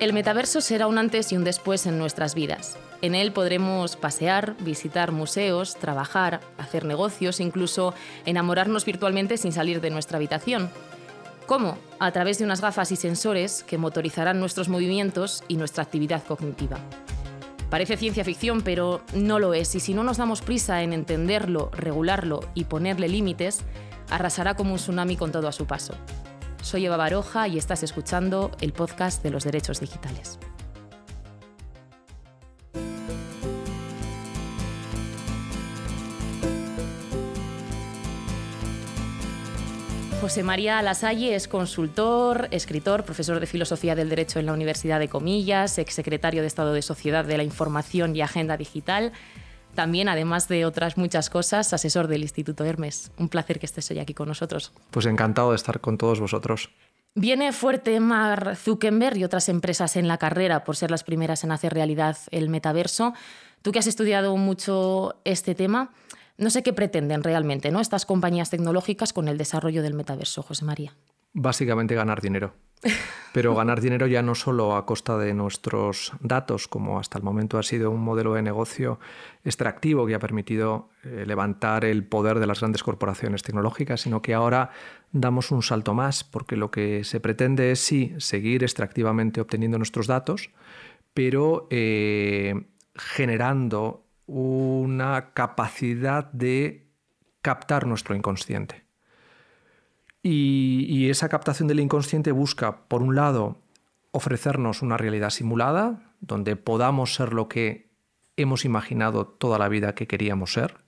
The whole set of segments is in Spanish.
El metaverso será un antes y un después en nuestras vidas. En él podremos pasear, visitar museos, trabajar, hacer negocios, incluso enamorarnos virtualmente sin salir de nuestra habitación. ¿Cómo? A través de unas gafas y sensores que motorizarán nuestros movimientos y nuestra actividad cognitiva. Parece ciencia ficción, pero no lo es, y si no nos damos prisa en entenderlo, regularlo y ponerle límites, arrasará como un tsunami con todo a su paso. Soy Eva Baroja y estás escuchando el podcast de los derechos digitales. José María Lasalle es consultor, escritor, profesor de Filosofía del Derecho en la Universidad de Comillas, exsecretario de Estado de Sociedad de la Información y Agenda Digital. También, además de otras muchas cosas, asesor del Instituto Hermes. Un placer que estés hoy aquí con nosotros. Pues encantado de estar con todos vosotros. Viene fuerte Mark Zuckerberg y otras empresas en la carrera por ser las primeras en hacer realidad el metaverso. Tú que has estudiado mucho este tema, no sé qué pretenden realmente ¿no? estas compañías tecnológicas con el desarrollo del metaverso, José María. Básicamente ganar dinero. Pero ganar dinero ya no solo a costa de nuestros datos, como hasta el momento ha sido un modelo de negocio extractivo que ha permitido eh, levantar el poder de las grandes corporaciones tecnológicas, sino que ahora damos un salto más, porque lo que se pretende es sí seguir extractivamente obteniendo nuestros datos, pero eh, generando una capacidad de captar nuestro inconsciente. Y, esa captación del inconsciente busca, por un lado, ofrecernos una realidad simulada, donde podamos ser lo que hemos imaginado toda la vida que queríamos ser,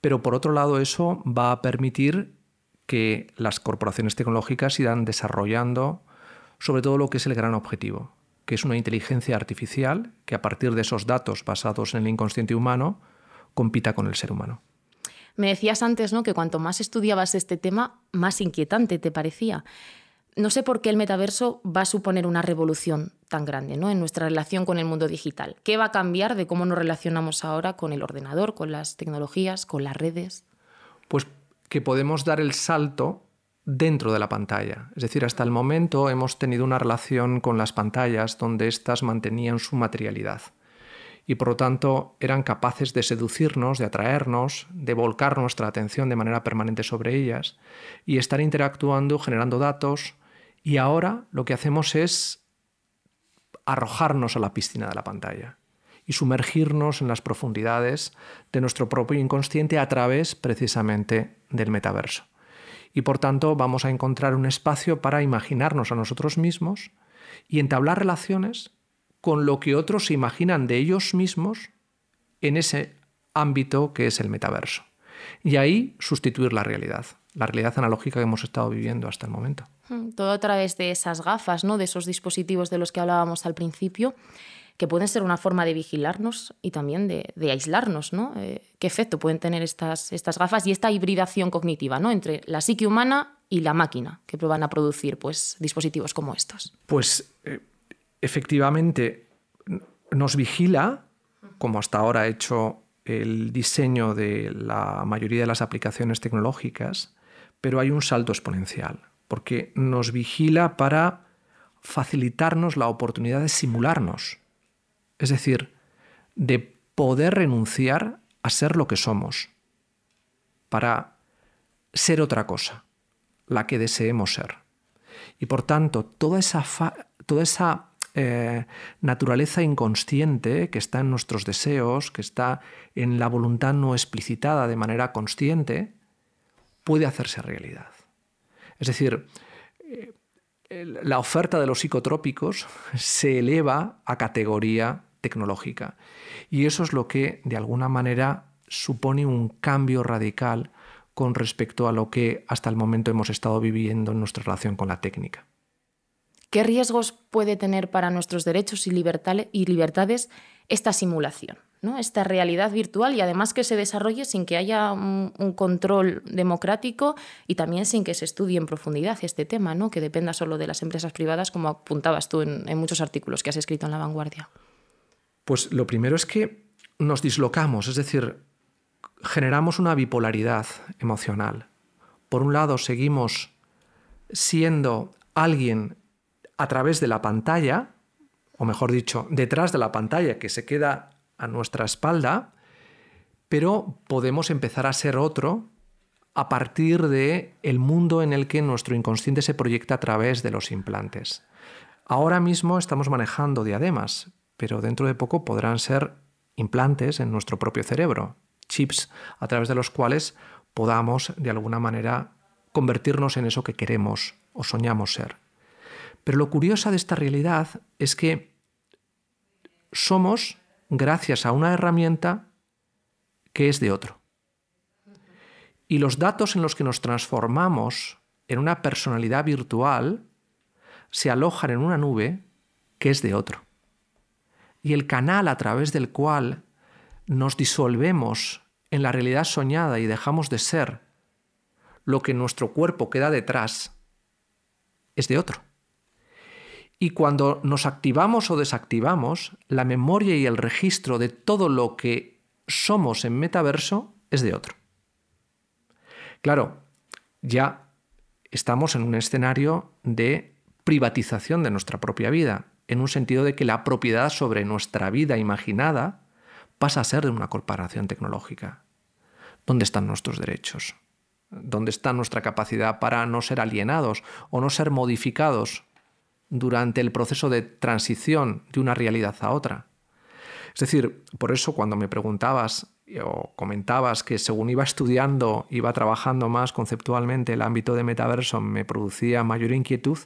pero por otro lado eso va a permitir que las corporaciones tecnológicas irán desarrollando sobre todo lo que es el gran objetivo, que es una inteligencia artificial que a partir de esos datos basados en el inconsciente humano compita con el ser humano. Me decías antes ¿no? que cuanto más estudiabas este tema, más inquietante te parecía. No sé por qué el metaverso va a suponer una revolución tan grande ¿no? en nuestra relación con el mundo digital. ¿Qué va a cambiar de cómo nos relacionamos ahora con el ordenador, con las tecnologías, con las redes? Pues que podemos dar el salto dentro de la pantalla. Es decir, hasta el momento hemos tenido una relación con las pantallas donde éstas mantenían su materialidad y por lo tanto eran capaces de seducirnos, de atraernos, de volcar nuestra atención de manera permanente sobre ellas y estar interactuando, generando datos y ahora lo que hacemos es arrojarnos a la piscina de la pantalla y sumergirnos en las profundidades de nuestro propio inconsciente a través precisamente del metaverso. Y por tanto vamos a encontrar un espacio para imaginarnos a nosotros mismos y entablar relaciones con lo que otros se imaginan de ellos mismos en ese ámbito que es el metaverso. Y ahí sustituir la realidad, la realidad analógica que hemos estado viviendo hasta el momento. Hmm, todo a través de esas gafas, ¿no? de esos dispositivos de los que hablábamos al principio, que pueden ser una forma de vigilarnos y también de, aislarnos. ¿no? Eh, ¿Qué efecto pueden tener estas, estas gafas y esta hibridación cognitiva ¿no? entre la psique humana y la máquina que van a producir pues, dispositivos como estos? Pues eh, efectivamente nos vigila, como hasta ahora ha hecho el diseño de la mayoría de las aplicaciones tecnológicas, pero hay un salto exponencial, porque nos vigila para facilitarnos la oportunidad de simularnos, es decir, de poder renunciar a ser lo que somos, para ser otra cosa, la que deseemos ser. Y por tanto, toda esa, toda esa eh, naturaleza inconsciente que está en nuestros deseos, que está en la voluntad no explicitada de manera consciente, puede hacerse realidad. Es decir, eh, la oferta de los psicotrópicos se eleva a categoría tecnológica. Y eso es lo que, de alguna manera, supone un cambio radical con respecto a lo que hasta el momento hemos estado viviendo en nuestra relación con la técnica. ¿Qué riesgos puede tener para nuestros derechos y, libertades esta simulación? ¿no? Esta realidad virtual y además que se desarrolle sin que haya un, control democrático y también sin que se estudie en profundidad este tema, ¿no? que dependa solo de las empresas privadas, como apuntabas tú en, en muchos artículos que has escrito en La Vanguardia. Pues lo primero es que nos dislocamos, es decir, generamos una bipolaridad emocional. Por un lado, seguimos siendo alguien a través de la pantalla, o mejor dicho, detrás de la pantalla que se queda a nuestra espalda, pero podemos empezar a ser otro a partir de el mundo en el que nuestro inconsciente se proyecta a través de los implantes. Ahora mismo estamos manejando diademas, pero dentro de poco podrán ser implantes en nuestro propio cerebro, chips a través de los cuales podamos de alguna manera convertirnos en eso que queremos o soñamos ser. Pero lo curioso de esta realidad es que somos gracias a una herramienta que es de otro. Y los datos en los que nos transformamos en una personalidad virtual se alojan en una nube que es de otro. Y el canal a través del cual nos disolvemos en la realidad soñada y dejamos de ser lo que nuestro cuerpo queda detrás es de otro. Y cuando nos activamos o desactivamos, la memoria y el registro de todo lo que somos en metaverso es de otro. Claro, ya estamos en un escenario de privatización de nuestra propia vida, en un sentido de que la propiedad sobre nuestra vida imaginada pasa a ser de una corporación tecnológica. ¿Dónde están nuestros derechos? ¿Dónde está nuestra capacidad para no ser alienados o no ser modificados durante el proceso de transición de una realidad a otra? Es decir, por eso cuando me preguntabas o comentabas que según iba estudiando, iba trabajando más conceptualmente el ámbito de metaverso, me producía mayor inquietud,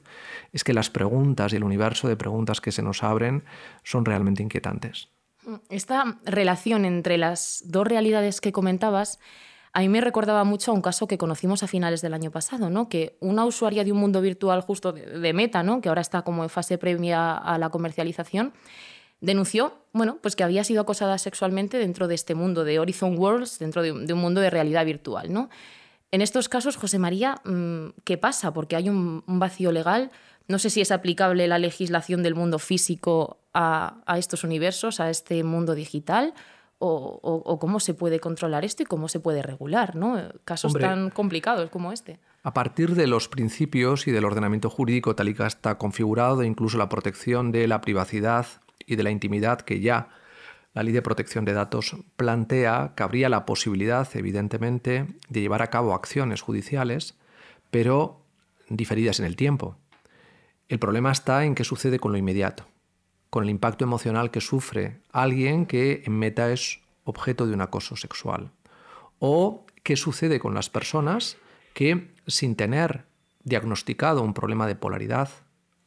es que las preguntas y el universo de preguntas que se nos abren son realmente inquietantes. Esta relación entre las dos realidades que comentabas a mí me recordaba mucho a un caso que conocimos a finales del año pasado, ¿no? que una usuaria de un mundo virtual justo de, Meta, ¿no? que ahora está como en fase previa a la comercialización, denunció bueno, pues que había sido acosada sexualmente dentro de este mundo de Horizon Worlds, dentro de, un mundo de realidad virtual. ¿no? En estos casos, José María, mm, ¿qué pasa? Porque hay un, vacío legal. No sé si es aplicable la legislación del mundo físico a, estos universos, a este mundo digital, o, cómo se puede controlar esto y cómo se puede regular, ¿no? Casos tan complicados como este. A partir de los principios y del ordenamiento jurídico tal y que está configurado, incluso la protección de la privacidad y de la intimidad que ya la Ley de Protección de Datos plantea, cabría la posibilidad, evidentemente, de llevar a cabo acciones judiciales, pero diferidas en el tiempo. El problema está en qué sucede con lo inmediato, con el impacto emocional que sufre alguien que en meta es objeto de un acoso sexual. O qué sucede con las personas que, sin tener diagnosticado un problema de polaridad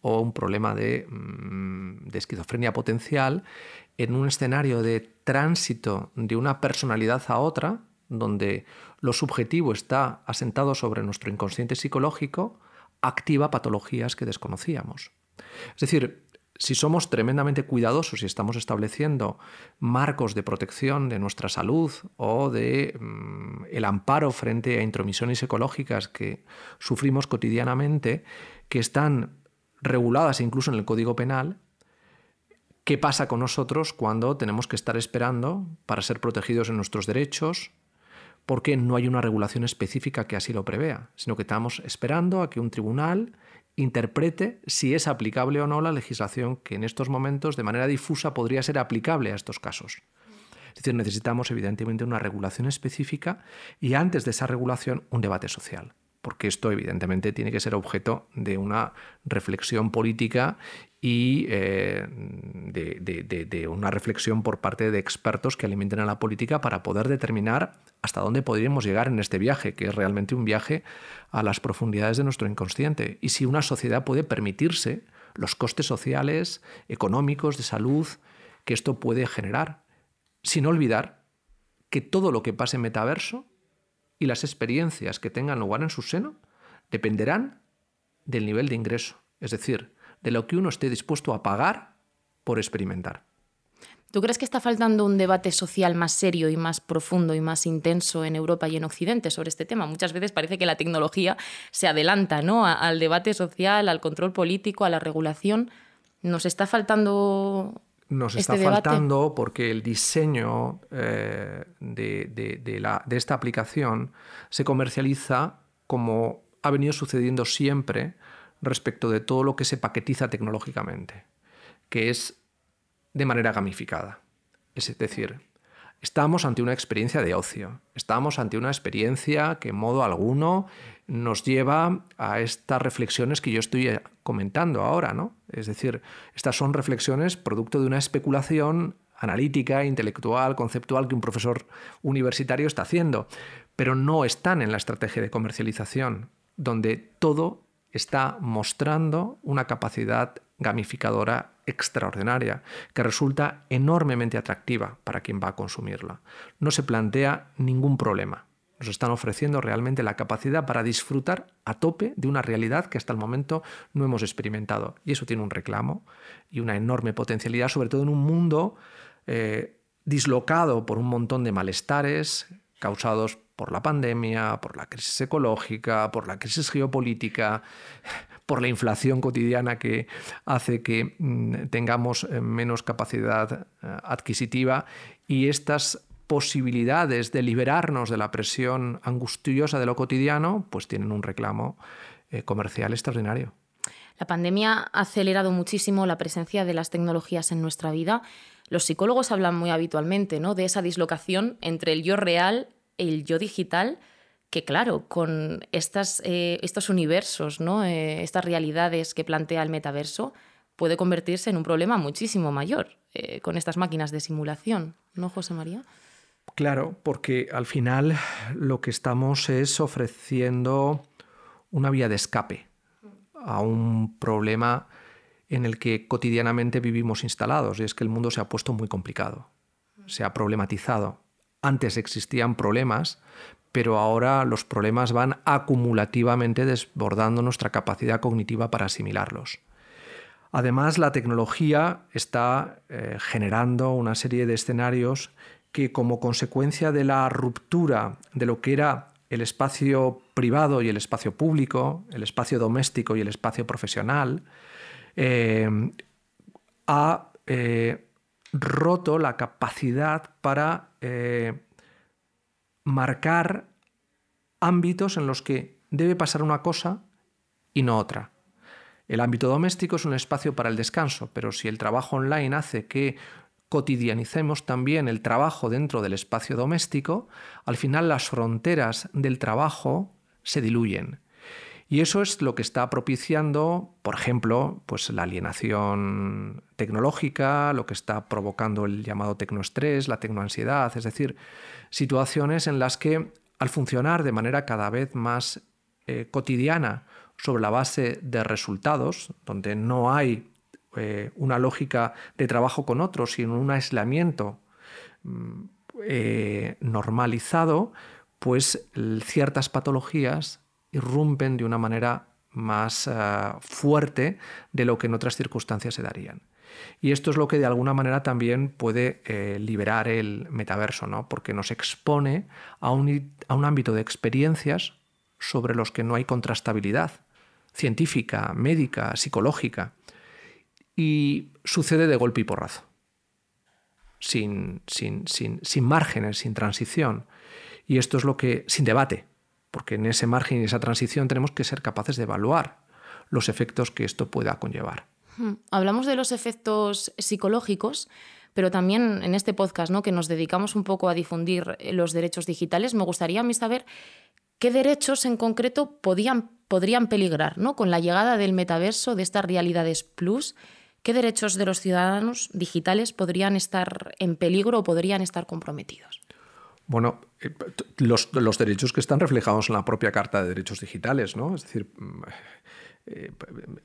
o un problema mm, de, esquizofrenia potencial en un escenario de tránsito de una personalidad a otra, donde lo subjetivo está asentado sobre nuestro inconsciente psicológico, activa patologías que desconocíamos. Es decir, si somos tremendamente cuidadosos y estamos estableciendo marcos de protección de nuestra salud o de mm, el amparo frente a intromisiones ecológicas que sufrimos cotidianamente, que están reguladas incluso en el Código Penal, ¿qué pasa con nosotros cuando tenemos que estar esperando para ser protegidos en nuestros derechos? Porque no hay una regulación específica que así lo prevea, sino que estamos esperando a que un tribunal interprete si es aplicable o no la legislación que en estos momentos de manera difusa podría ser aplicable a estos casos. Es decir, necesitamos evidentemente una regulación específica y antes de esa regulación un debate social porque esto evidentemente tiene que ser objeto de una reflexión política y eh, de, una reflexión por parte de expertos que alimenten a la política para poder determinar hasta dónde podríamos llegar en este viaje, que es realmente un viaje a las profundidades de nuestro inconsciente. Y si una sociedad puede permitirse los costes sociales, económicos, de salud, que esto puede generar, sin olvidar que todo lo que pase en metaverso y las experiencias que tengan lugar en su seno dependerán del nivel de ingreso, es decir, de lo que uno esté dispuesto a pagar por experimentar. ¿Tú crees que está faltando un debate social más serio y más profundo y más intenso en Europa y en Occidente sobre este tema? Muchas veces parece que la tecnología se adelanta ¿no? al debate social, al control político, a la regulación. ¿Nos está faltando nos está este faltando porque el diseño eh, de, esta aplicación se comercializa como ha venido sucediendo siempre respecto de todo lo que se paquetiza tecnológicamente, que es de manera gamificada. Es decir, estamos ante una experiencia de ocio, estamos ante una experiencia que en modo alguno nos lleva a estas reflexiones que yo estoy comentando ahora, ¿no? Es decir, estas son reflexiones producto de una especulación analítica, intelectual, conceptual que un profesor universitario está haciendo, pero no están en la estrategia de comercialización, donde todo está mostrando una capacidad gamificadora extraordinaria, que resulta enormemente atractiva para quien va a consumirla. No se plantea ningún problema. Nos están ofreciendo realmente la capacidad para disfrutar a tope de una realidad que hasta el momento no hemos experimentado. Y eso tiene un reclamo y una enorme potencialidad, sobre todo en un mundo eh, dislocado por un montón de malestares causados por la pandemia, por la crisis ecológica, por la crisis geopolítica, por la inflación cotidiana que hace que mm, tengamos eh, menos capacidad eh, adquisitiva y estas posibilidades de liberarnos de la presión angustiosa de lo cotidiano, pues tienen un reclamo eh, comercial extraordinario. La pandemia ha acelerado muchísimo la presencia de las tecnologías en nuestra vida. Los psicólogos hablan muy habitualmente ¿no? de esa dislocación entre el yo real el yo digital que claro, con estas, eh, estos universos, ¿no? Eh, estas realidades que plantea el metaverso, puede convertirse en un problema muchísimo mayor eh, con estas máquinas de simulación, ¿no, José María? Claro, porque al final lo que estamos es ofreciendo una vía de escape a un problema en el que cotidianamente vivimos instalados, y es que el mundo se ha puesto muy complicado, se ha problematizado. Antes existían problemas, pero ahora los problemas van acumulativamente desbordando nuestra capacidad cognitiva para asimilarlos. Además, la tecnología está eh, generando una serie de escenarios que como consecuencia de la ruptura de lo que era el espacio privado y el espacio público, el espacio doméstico y el espacio profesional, eh, ha eh, roto la capacidad para marcar ámbitos en los que debe pasar una cosa y no otra. El ámbito doméstico es un espacio para el descanso, pero si el trabajo online hace que cotidianicemos también el trabajo dentro del espacio doméstico, al final las fronteras del trabajo se diluyen. Y eso es lo que está propiciando, por ejemplo, pues la alienación tecnológica, lo que está provocando el llamado tecnoestrés, la tecnoansiedad, es decir, situaciones en las que al funcionar de manera cada vez más eh, cotidiana sobre la base de resultados, donde no hay eh, una lógica de trabajo con otros, sino un aislamiento mm, eh, normalizado, pues ciertas patologías irrumpen de una manera más fuerte de lo que en otras circunstancias se darían. Y esto es lo que de alguna manera también puede eh, liberar el metaverso, ¿no? porque nos expone a un, a un ámbito de experiencias sobre los que no hay contrastabilidad científica, médica, psicológica. Y sucede de golpe y porrazo, sin, sin, sin, sin márgenes, sin transición. Y esto es lo que, sin debate, porque en ese margen y esa transición tenemos que ser capaces de evaluar los efectos que esto pueda conllevar. Hablamos de los efectos psicológicos, pero también en este podcast, ¿no? que nos dedicamos un poco a difundir los derechos digitales, me gustaría a mí saber qué derechos en concreto podrían peligrar ¿no? con la llegada del metaverso, de estas realidades plus. ¿Qué derechos de los ciudadanos digitales podrían estar en peligro o podrían estar comprometidos? Bueno, eh, los, derechos que están reflejados en la propia Carta de Derechos Digitales, ¿no? Es decir, mm, eh,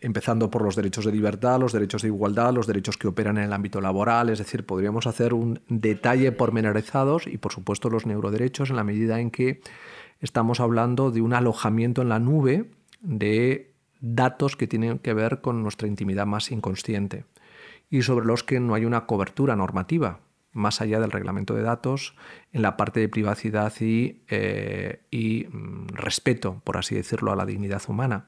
empezando por los derechos de libertad, los derechos de igualdad, los derechos que operan en el ámbito laboral, es decir, podríamos hacer un detalle pormenorizados y por supuesto los neuroderechos en la medida en que estamos hablando de un alojamiento en la nube de datos que tienen que ver con nuestra intimidad más inconsciente y sobre los que no hay una cobertura normativa más allá del reglamento de datos en la parte de privacidad y, eh, y mm, respeto, por así decirlo, a la dignidad humana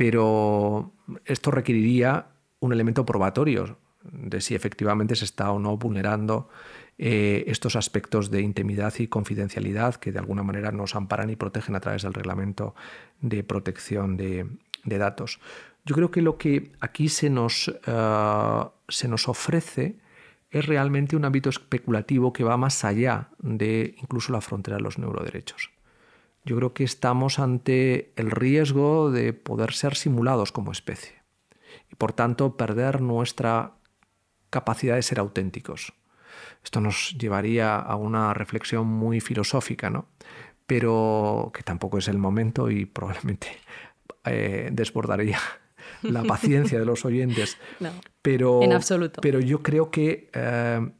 pero esto requeriría un elemento probatorio de si efectivamente se está o no vulnerando eh, estos aspectos de intimidad y confidencialidad que de alguna manera nos amparan y protegen a través del reglamento de protección de, datos. Yo creo que lo que aquí se nos, eh, se nos ofrece es realmente un ámbito especulativo que va más allá de incluso la frontera de los neuroderechos. Yo creo que estamos ante el riesgo de poder ser simulados como especie y por tanto perder nuestra capacidad de ser auténticos. Esto nos llevaría a una reflexión muy filosófica, ¿no? pero que tampoco es el momento y probablemente eh, desbordaría la paciencia de los oyentes. No, pero, en absoluto. Pero yo creo que eh,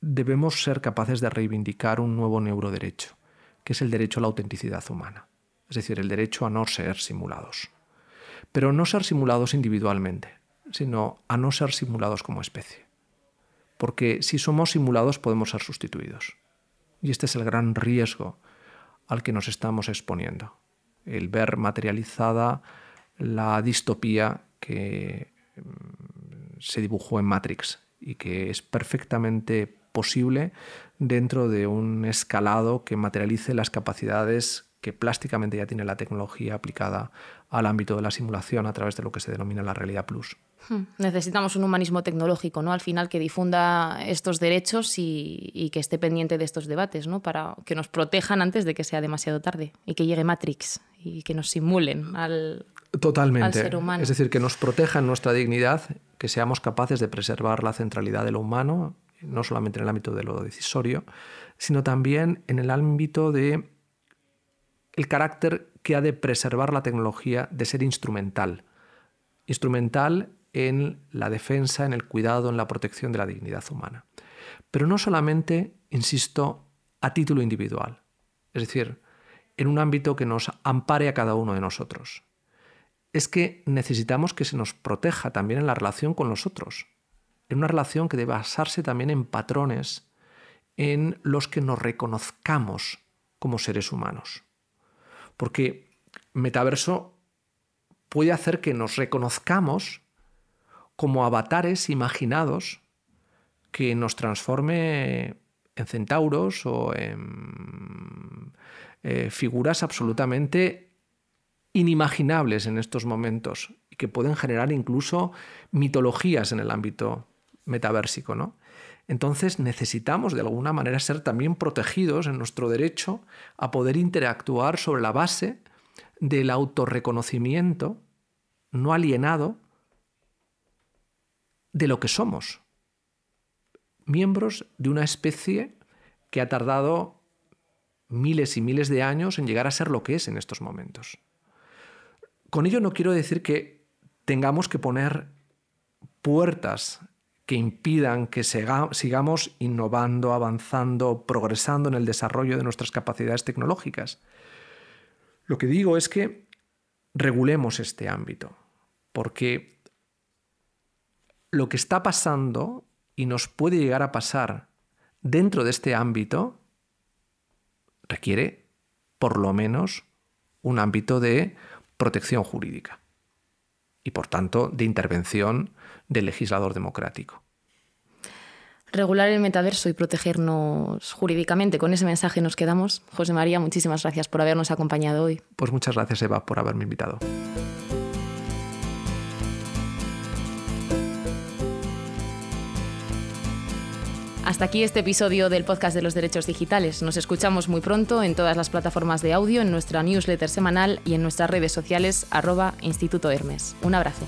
debemos ser capaces de reivindicar un nuevo neuroderecho, que es el derecho a la autenticidad humana, es decir, el derecho a no ser simulados. Pero no ser simulados individualmente, sino a no ser simulados como especie. Porque si somos simulados podemos ser sustituidos. Y este es el gran riesgo al que nos estamos exponiendo. El ver materializada la distopía que mm, se dibujó en Matrix y que es perfectamente posible dentro de un escalado que materialice las capacidades que plásticamente ya tiene la tecnología aplicada al ámbito de la simulación a través de lo que se denomina la realidad plus. Hmm. Necesitamos un humanismo tecnológico, ¿no? Al final que difunda estos derechos y, que esté pendiente de estos debates, ¿no? Para que nos protejan antes de que sea demasiado tarde y que llegue Matrix y que nos simulen al, Totalmente. ser humano. Es decir, que nos protejan nuestra dignidad, que seamos capaces de preservar la centralidad de lo humano, no solamente en el ámbito de lo decisorio, sino también en el ámbito de el carácter que ha de preservar la tecnología de ser instrumental. Instrumental en la defensa, en el cuidado, en la protección de la dignidad humana. Pero no solamente, insisto, a título individual, es decir, en un ámbito que nos ampare a cada uno de nosotros. Es que necesitamos que se nos proteja también en la relación con los otros, en una relación que debe basarse también en patrones en los que nos reconozcamos como seres humanos. Porque metaverso puede hacer que nos reconozcamos como avatares imaginados que nos transforme en centauros o en eh, figuras absolutamente inimaginables en estos momentos y que pueden generar incluso mitologías en el ámbito metaversico, ¿no? Entonces necesitamos de alguna manera ser también protegidos en nuestro derecho a poder interactuar sobre la base del autorreconocimiento no alienado de lo que somos. Miembros de una especie que ha tardado miles y miles de años en llegar a ser lo que es en estos momentos. Con ello no quiero decir que tengamos que poner puertas que impidan que sigamos innovando, avanzando, progresando en el desarrollo de nuestras capacidades tecnológicas. Lo que digo es que regulemos este ámbito, porque lo que está pasando y nos puede llegar a pasar dentro de este ámbito requiere, por lo menos, un ámbito de protección jurídica y, por tanto, de intervención del legislador democrático. Regular el metaverso y protegernos jurídicamente. Con ese mensaje nos quedamos. José María, muchísimas gracias por habernos acompañado hoy. Pues muchas gracias, Eva, por haberme invitado. Hasta aquí este episodio del podcast de los derechos digitales. Nos escuchamos muy pronto en todas las plataformas de audio, en nuestra newsletter semanal y en nuestras redes sociales arroba Instituto Hermes. Un abrazo.